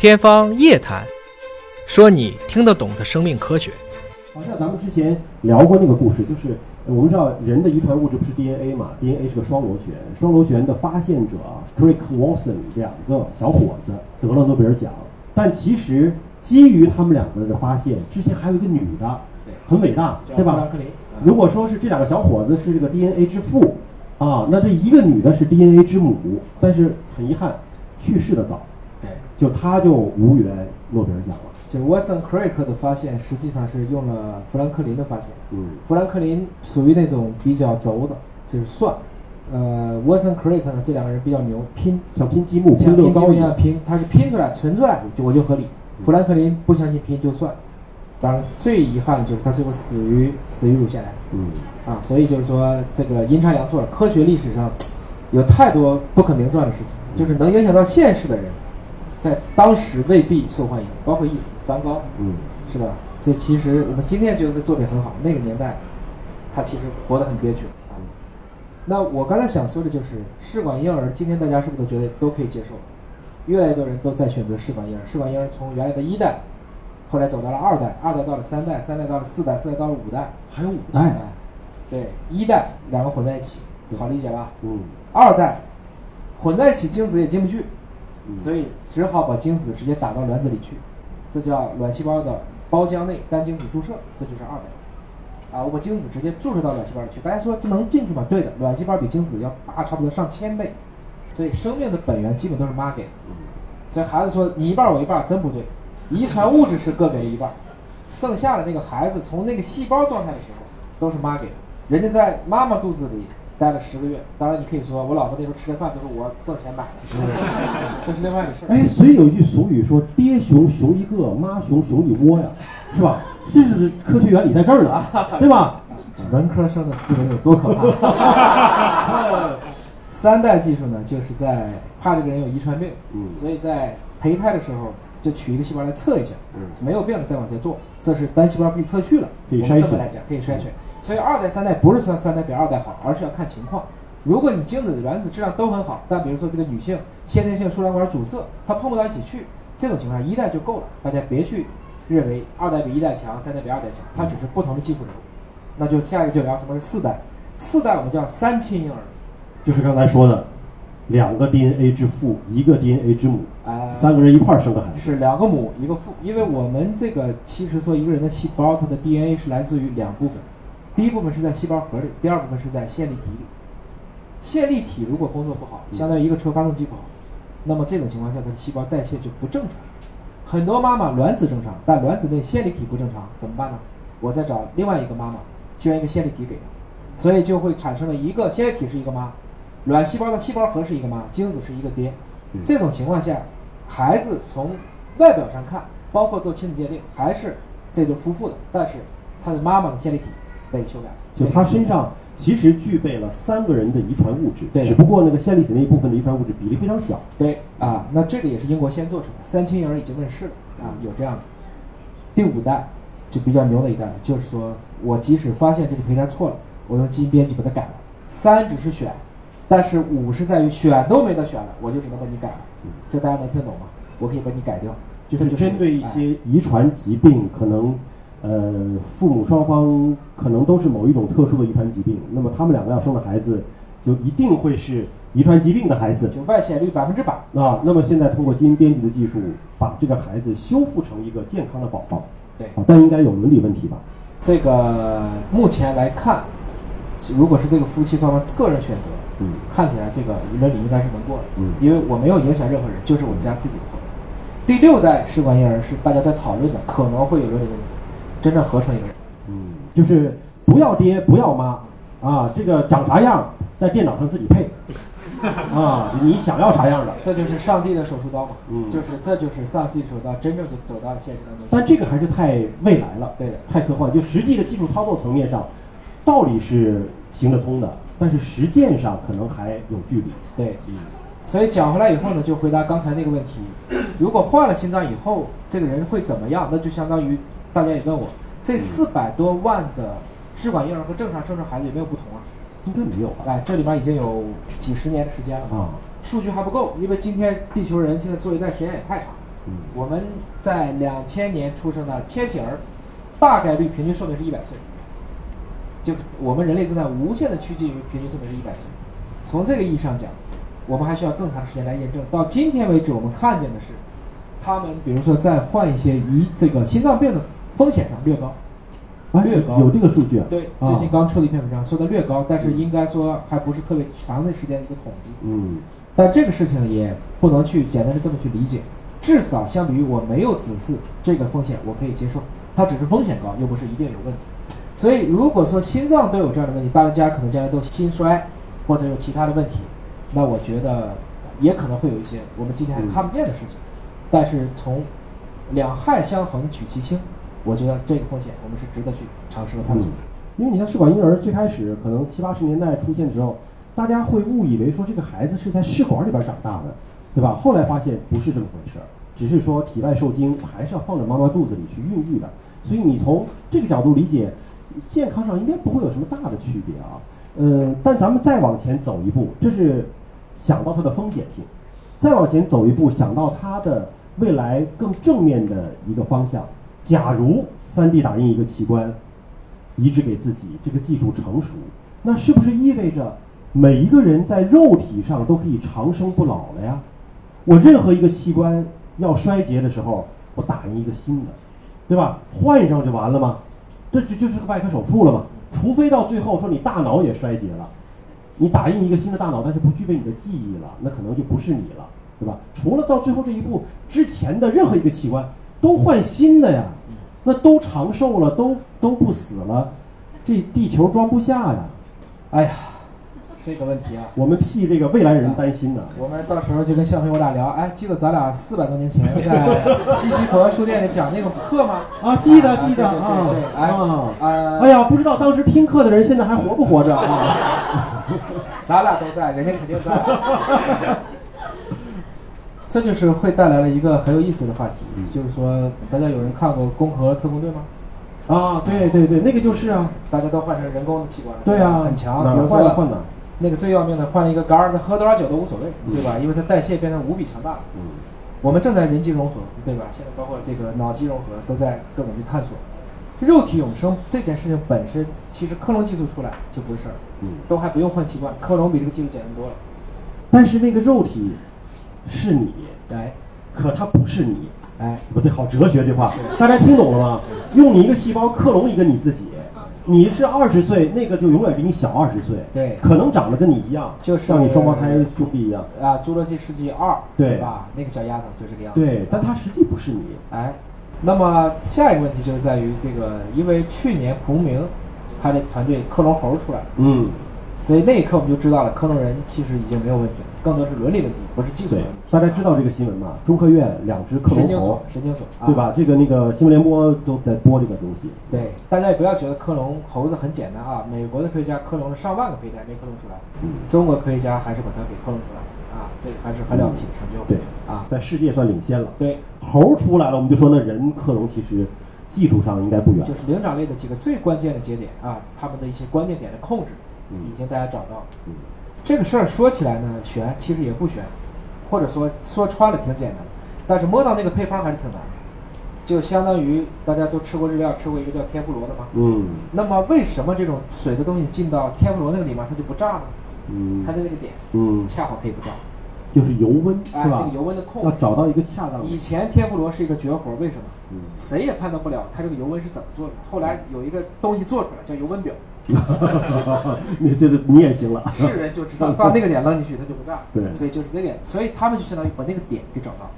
天方夜谭，说你听得懂的生命科学。好像咱们之前聊过那个故事，就是呃我们知道人的遗传物质不是 DNA 嘛，DNA 是个双螺旋，双螺旋的发现者 Crick Watson 两个小伙子得了诺贝尔奖，但其实基于他们两个的发现，之前还有一个女的对，很伟大，对吧？如果说是这两个小伙子是这个 DNA 之父啊，那这一个女的是 DNA 之母，但是很遗憾去世的早，对，就他就无缘诺贝尔奖了。就是 Watson Crick 的发现实际上是用了富兰克林的发现。嗯富兰克林属于那种比较轴的，就是算。呃，Watson Crick 呢，这两个人比较牛，拼像拼积木、像拼积。木一样拼，他是拼出来存出来就我就合理。富兰克林不相信拼就算。当然，最遗憾的就是他最后死于死于乳腺癌嗯，啊，所以就是说这个阴差阳错，科学历史上有太多不可名状的事情，就是能影响到现实的人，在当时未必受欢迎，包括艺术，梵高，嗯，是吧？这其实我们今天觉得这作品很好，那个年代，他其实活得很憋屈啊。那我刚才想说的就是，试管婴儿，今天大家是不是都觉得都可以接受？越来越多人都在选择试管婴儿。试管婴儿从原来的一代，后来走到了二代，二代到了三代，三代到了四代，四代到了五代。还有五代啊，对，一代两个混在一起，好理解吧？嗯二代混在一起，精子也进不去，嗯所以只好把精子直接打到卵子里去，这叫卵细胞的胞浆内单精子注射，这就是二倍。啊，我把精子直接注射到卵细胞里去，大家说这能进去吗？对的，卵细胞比精子要大差不多上千倍，所以生命的本源基本都是妈给的。所以孩子说你一半我一半，真不对，遗传物质是各给了一半，剩下的那个孩子从那个细胞状态的时候都是妈给的，人家在妈妈肚子里待了十个月，当然你可以说我老婆那时候吃的饭都是我挣钱买的，这是另外的事儿。哎，所以有一句俗语说“爹熊熊一个，妈熊熊一窝”呀，是吧？这是科学原理在这儿呢，对吧？文科生的思维有多可怕？三代技术呢，就是在怕这个人有遗传病，嗯所以在胚胎的时候就取一个细胞来测一下，嗯没有病了再往下做，这是单细胞可以测序了，我们可以筛选这么来讲可以筛选。所以二代、三代不是说三代比二代好，而是要看情况。如果你精子的、卵子质量都很好，但比如说这个女性先天性输卵管阻塞，它碰不到一起去，这种情况下一代就够了。大家别去认为二代比一代强，三代比二代强，它只是不同的技术流。那就下一个就聊什么是四代，四代我们叫三亲婴儿，就是刚才说的，两个 DNA 之父，一个 DNA 之母，哎三个人一块儿生的孩子。是两个母一个父，因为我们这个其实说一个人的细胞，它的 DNA 是来自于两部分，第一部分是在细胞核里，第二部分是在线粒体里。线粒体如果工作不好，相当于一个车发动机不好，那么这种情况下，它的细胞代谢就不正常。很多妈妈卵子正常，但卵子内线粒体不正常，怎么办呢？我再找另外一个妈妈捐一个线粒体给她，所以就会产生了一个线粒体是一个妈，卵细胞的细胞核是一个妈，精子是一个爹。嗯这种情况下，孩子从外表上看，包括做亲子鉴定，还是这对夫妇的，但是他的妈妈的线粒体被修改，就他身上其实具备了三个人的遗传物质，对只不过那个线粒体那一部分的遗传物质比例非常小。对啊，那这个也是英国先做出来，三亲婴儿已经问世了啊，有这样的。第五代就比较牛的一代了，就是说我即使发现这个胚胎错了，我用基因编辑把它改了。三只是选，但是五是在于选都没得选了，我就只能把你改了。这大家能听懂吗？我可以把你改掉，就是针对一哎些遗传疾病，可能呃父母双方可能都是某一种特殊的遗传疾病，那么他们两个要生的孩子就一定会是遗传疾病的孩子就外显率百分之百。啊。那么现在通过基因编辑的技术，把这个孩子修复成一个健康的宝宝对，啊，但应该有伦理问题吧？这个目前来看，如果是这个夫妻双方个人选择，嗯看起来这个伦理应该是能过的，嗯因为我没有影响任何人，就是我家自己的朋友。第六代试管婴儿是大家在讨论的，可能会有伦理问题，真正合成一个人。嗯，就是不要爹不要妈啊，这个长啥样在电脑上自己配 啊，你想要啥样的。这就是上帝的手术刀嘛，嗯就是这就是上帝的手术刀，真正就走到了现实当中。但这个还是太未来了，对的太科幻。就实际的技术操作层面上，道理是行得通的，但是实践上可能还有距离。对，嗯所以讲回来以后呢，就回答刚才那个问题：如果换了心脏以后，这个人会怎么样？那就相当于大家也问我，这四百多万的试管婴儿和正常生出孩子有没有不同啊？应该没有吧？哎，这里面已经有几十年的时间了啊，数据还不够，因为今天地球人现在做一代实验也太长，嗯我们在两千年出生的千禧儿，大概率平均寿命是一百岁，就是我们人类正在无限的趋近于平均寿命是一百岁。从这个意义上讲，我们还需要更长时间来验证。到今天为止，我们看见的是，他们比如说在患一些胰这个心脏病的风险上略高，哎略高有这个数据啊？对，啊最近刚出了一篇文章说的略高，但是应该说还不是特别长的时间的一个统计。嗯但这个事情也不能去简单的这么去理解，至少相比于我没有子嗣这个风险，我可以接受，它只是风险高，又不是一定有问题。所以如果说心脏都有这样的问题，大家可能将来都心衰或者有其他的问题，那我觉得也可能会有一些我们今天还看不见的事情。但是从两害相衡取其轻，我觉得这个风险我们是值得去尝试和探索的。因为你看试管婴儿最开始可能七八十年代出现之后，大家会误以为说这个孩子是在试管里边长大的，对吧？后来发现不是这么回事儿，只是说体外受精还是要放在妈妈肚子里去孕育的。所以你从这个角度理解，健康上应该不会有什么大的区别啊。呃，但咱们再往前走一步，这是想到它的风险性；再往前走一步，想到它的未来更正面的一个方向。假如 3D 打印一个器官，移植给自己，这个技术成熟，那是不是意味着每一个人在肉体上都可以长生不老了呀？我任何一个器官要衰竭的时候，我打印一个新的，对吧？换上就完了吗？这这就是个外科手术了嘛？除非到最后说你大脑也衰竭了，你打印一个新的大脑，但是不具备你的记忆了，那可能就不是你了，对吧？除了到最后这一步之前的任何一个器官都换新的呀，那都长寿了，都都不死了，这地球装不下呀。哎呀，这个问题啊，我们替这个未来人担心呢。我们到时候就跟向飞我俩聊，哎，记得咱俩四百多年前 在西西弗书店里讲那个课吗？啊，记得啊记得啊哎啊！呃哎呀，不知道当时听课的人现在还活不活着啊？咱俩都在，人家肯定在。这就是会带来了一个很有意思的话题，嗯就是说，大家有人看过《攻壳特工队》吗？啊，对对对，那个就是啊，大家都换成人工的器官了，对啊，很强。哪儿比如说坏了换哪儿。那个最要命的，换了一个肝儿，他喝多少酒都无所谓，对吧？因为它代谢变得无比强大了。嗯我们正在人机融合，对吧？现在包括这个脑机融合，都在各种去探索。肉体永生这件事情本身，其实克隆技术出来就不是事儿，嗯都还不用换器官，克隆比这个技术简单多了。但是那个肉体是你，哎可它不是你。哎，不对，好哲学这话，大家听懂了吗？用你一个细胞克隆一个你自己，你是二十岁，那个就永远比你小二十岁，对可能长得跟你一样，就是像你双胞胎兄弟一样，啊，《侏罗纪世纪二》对吧？那个小丫头就这个样子。对，但它实际不是你。哎，那么下一个问题就是在于这个，因为去年蒲明他的团队克隆猴出来了，嗯，所以那一刻我们就知道了，克隆人其实已经没有问题了，更多是伦理问题，不是技术问题。，大家知道这个新闻吗？中科院两只克隆猴神经所，，神经所，啊、对？吧？这个那个新闻联播都在播这个东西。对，大家也不要觉得克隆猴子很简单啊！美国的科学家克隆了上万个胚胎，没克隆出来，嗯中国科学家还是把它给克隆出来了啊！这个还是很了不起的成就。对啊，在世界算领先了。对，猴出来了，我们就说那人克隆其实技术上应该不远。就是灵长类的几个最关键的节点啊，他们的一些关键点的控制，嗯已经大家找到了。嗯这个事儿说起来呢悬，其实也不悬，或者说说穿了挺简单，但是摸到那个配方还是挺难的。就相当于大家都吃过日料，吃过一个叫天妇罗的吗？嗯那么为什么这种水的东西进到天妇罗那个里面它就不炸呢？嗯它的那个点嗯，恰好可以不炸，就是油温哎，是吧？那个油温的控制。要找到一个恰当的。以前天妇罗是一个绝活，为什么？嗯谁也判断不了它这个油温是怎么做的。后来有一个东西做出来叫油温表，你这个你也行了。是人就知道到那个点扔进去它就不炸。对所以就是这点，所以他们就相当于把那个点给找到。了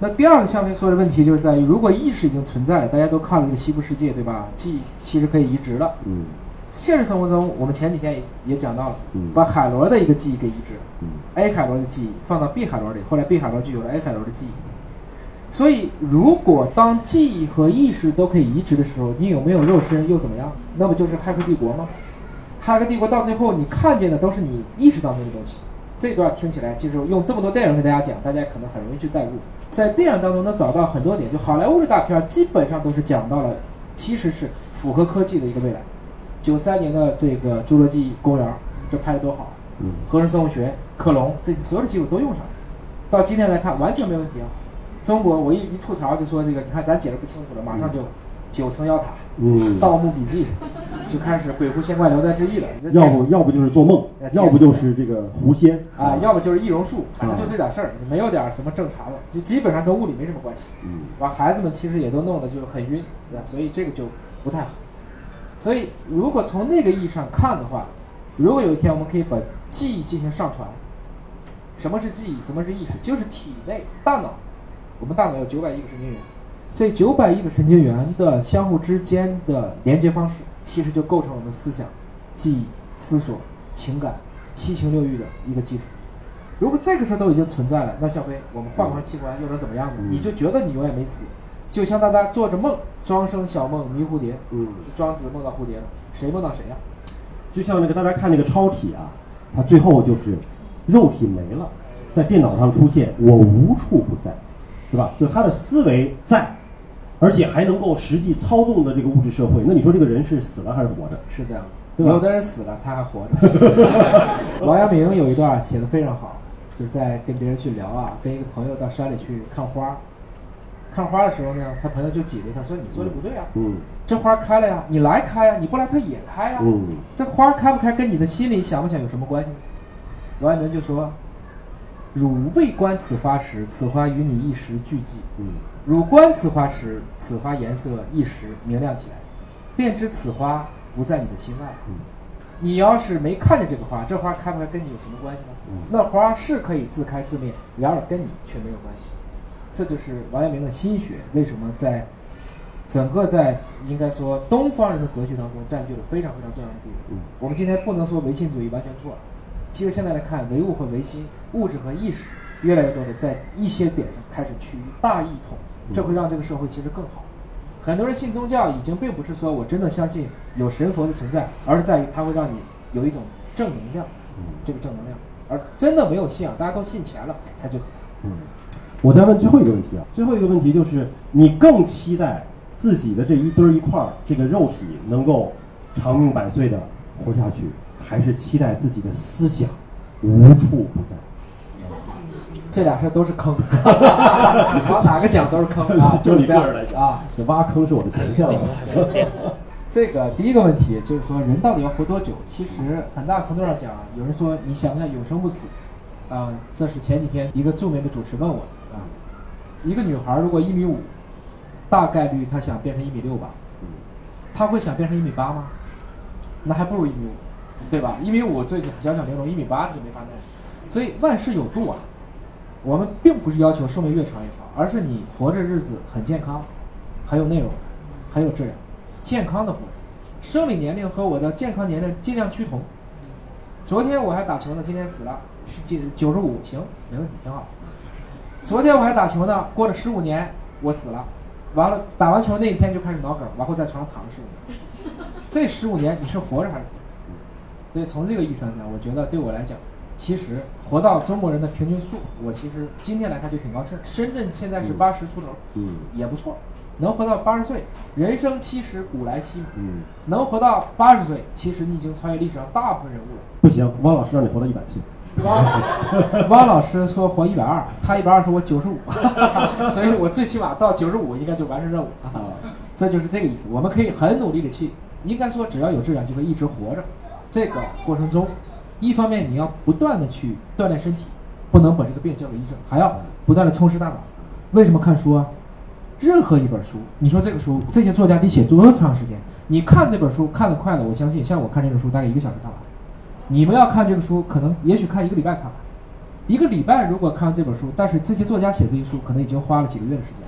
那第二个相对说的问题就是在于，如果意识已经存在，大家都看了这个西部世界，对吧？记忆其实可以移植了。嗯现实生活中，我们前几天也也讲到了，嗯把海螺的一个记忆给移植了。嗯 A 海螺的记忆放到 B 海螺里，后来 B 海螺就有了 A 海螺的记忆。所以，如果当记忆和意识都可以移植的时候，你有没有肉身又怎么样？那不就是《骇客帝国》吗？《骇客帝国》到最后你看见的都是你意识当中的东西。这段听起来就是用这么多电影给大家讲，大家可能很容易去代入。在电影当中能找到很多点，就好莱坞的大片基本上都是讲到了，其实是符合科技的一个未来。九三年的这个《侏罗纪公园》，这拍的多好！嗯合成生物学、克隆，这所有的技术都用上了。到今天来看，完全没问题啊。中国我一一吐槽就说这个，你看咱解释不清楚了，马上就九层妖塔、嗯，盗墓笔记，就开始鬼狐仙怪聊斋志异了。要不要不就是做梦哎，要不就是这个狐仙啊，要不就是易容术，反正啊就这点事儿，没有点什么正常的，就基本上跟物理没什么关系。嗯把孩子们其实也都弄得就很晕，对吧？所以这个就不太好。所以如果从那个意义上看的话，如果有一天我们可以把记忆进行上传，什么是记忆？什么是意识？就是体内大脑，我们大脑有九百亿个神经元，这九百亿个神经元的相互之间的连接方式，其实就构成我们思想、记忆、思索、情感、七情六欲的一个基础。如果这个事儿都已经存在了，那小飞，我们换换器官又能怎么样呢？嗯你就觉得你永远没死，就像大家做着梦，庄生晓梦迷蝴蝶，嗯，庄子梦到蝴蝶了，谁梦到谁呀、就像那个大家看那个超体啊，它最后就是肉体没了，在电脑上出现，我无处不在，对吧？就他的思维在，而且还能够实际操纵的这个物质社会，那你说这个人是死了还是活着？是这样子，有的人死了，他还活着。王阳明有一段写的非常好，就是在跟别人去聊啊，跟一个朋友到山里去看花，看花的时候呢，他朋友就挤兑他说：“你说的不对啊，嗯这花开了呀，你来开呀，你不来它也开呀。嗯这花开不开跟你的心里想不想有什么关系呢？”王阳明就说：“汝未观此花时，此花与你一时俱寂；嗯汝观此花时，此花颜色一时明亮起来，便知此花不在你的心外。嗯你要是没看见这个花，这花开不开跟你有什么关系呢？嗯那花是可以自开自灭，然而跟你却没有关系。这就是王阳明的心学为什么在整个在应该说东方人的哲学当中占据了非常非常重要的地位。嗯我们今天不能说唯心主义完全错了，其实现在来看，唯物和唯心，物质和意识，越来越多的在一些点上开始趋于大一统，这会让这个社会其实更好。很多人信宗教已经并不是说我真的相信有神佛的存在，而是在于它会让你有一种正能量，这个正能量。而真的没有信仰，大家都信钱了，才最可怕。嗯。我再问最后一个问题啊，最后一个问题就是，你更期待自己的这一堆儿一块儿这个肉体能够长命百岁的活下去，还是期待自己的思想无处不在？这俩事儿都是坑，往哪个讲都是坑啊，就你这样来讲啊。这挖坑是我的强项啊。这个第一个问题就是说，人到底要活多久？其实很大程度上讲，有人说你想不想永生不死？啊、这是前几天一个著名的主持问我的啊。一个女孩如果一米五，大概率她想变成一米六吧？她会想变成一米八吗？那还不如一米五，对吧？一米五最小小玲珑，一米八就没法弄。所以万事有度啊。我们并不是要求寿命越长越好，而是你活着日子很健康，很有内容，很有质量，健康的活。生理年龄和我的健康年龄尽量趋同。昨天我还打球呢，今天死了，九九十五，行，没问题，挺好。昨天我还打球呢，过了十五年我死了，完了打完球那一天就开始脑梗，然后在床上躺了十五年。这十五年你是活着还是死？所以从这个意义上讲，我觉得对我来讲，其实活到中国人的平均数，我其实今天来看就挺高兴。深圳现在是八十出头，嗯也不错，能活到八十岁，人生七十古来稀嘛。嗯，能活到八十岁，其实你已经超越历史上大部分人物了。不行，汪老师让你活到一百岁。汪 汪老师说活一百二，他一百二说，我九十五，所以我最起码到九十五应该就完成任务啊 这就是这个意思。我们可以很努力的去，应该说只要有质量就会一直活着。这个过程中，一方面你要不断的去锻炼身体，不能把这个病交给医生，还要不断的充实大脑。为什么看书啊？任何一本书，你说这个书，这些作家得写多长时间？你看这本书看得快的，我相信像我看这本书大概一个小时看完。你们要看这个书，可能也许看一个礼拜看完。一个礼拜如果看完这本书，但是这些作家写这些书，可能已经花了几个月的时间。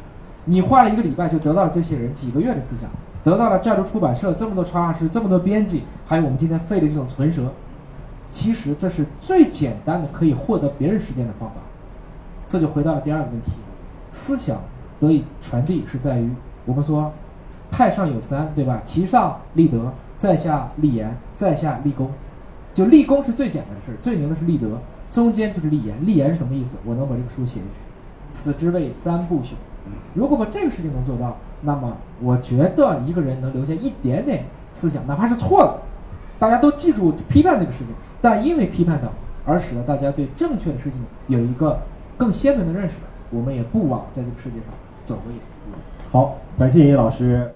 你花了一个礼拜就得到了这些人几个月的思想，得到了债主出版社这么多插画师、这么多编辑，还有我们今天费的这种唇舌。其实这是最简单的可以获得别人时间的方法。这就回到了第二个问题：思想得以传递是在于我们说，太上有三，对吧？其上立德，在下立言，在下立功。就立功是最简单的事，最牛的是立德，中间就是立言。立言是什么意思？我能把这个书写下去，此之谓三不朽。如果把这个事情能做到，那么我觉得一个人能留下一点点思想，哪怕是错了，大家都记住批判这个事情，但因为批判它而使得大家对正确的事情有一个更鲜明的认识，我们也不枉在这个世界上走过一。好，感谢叶老师。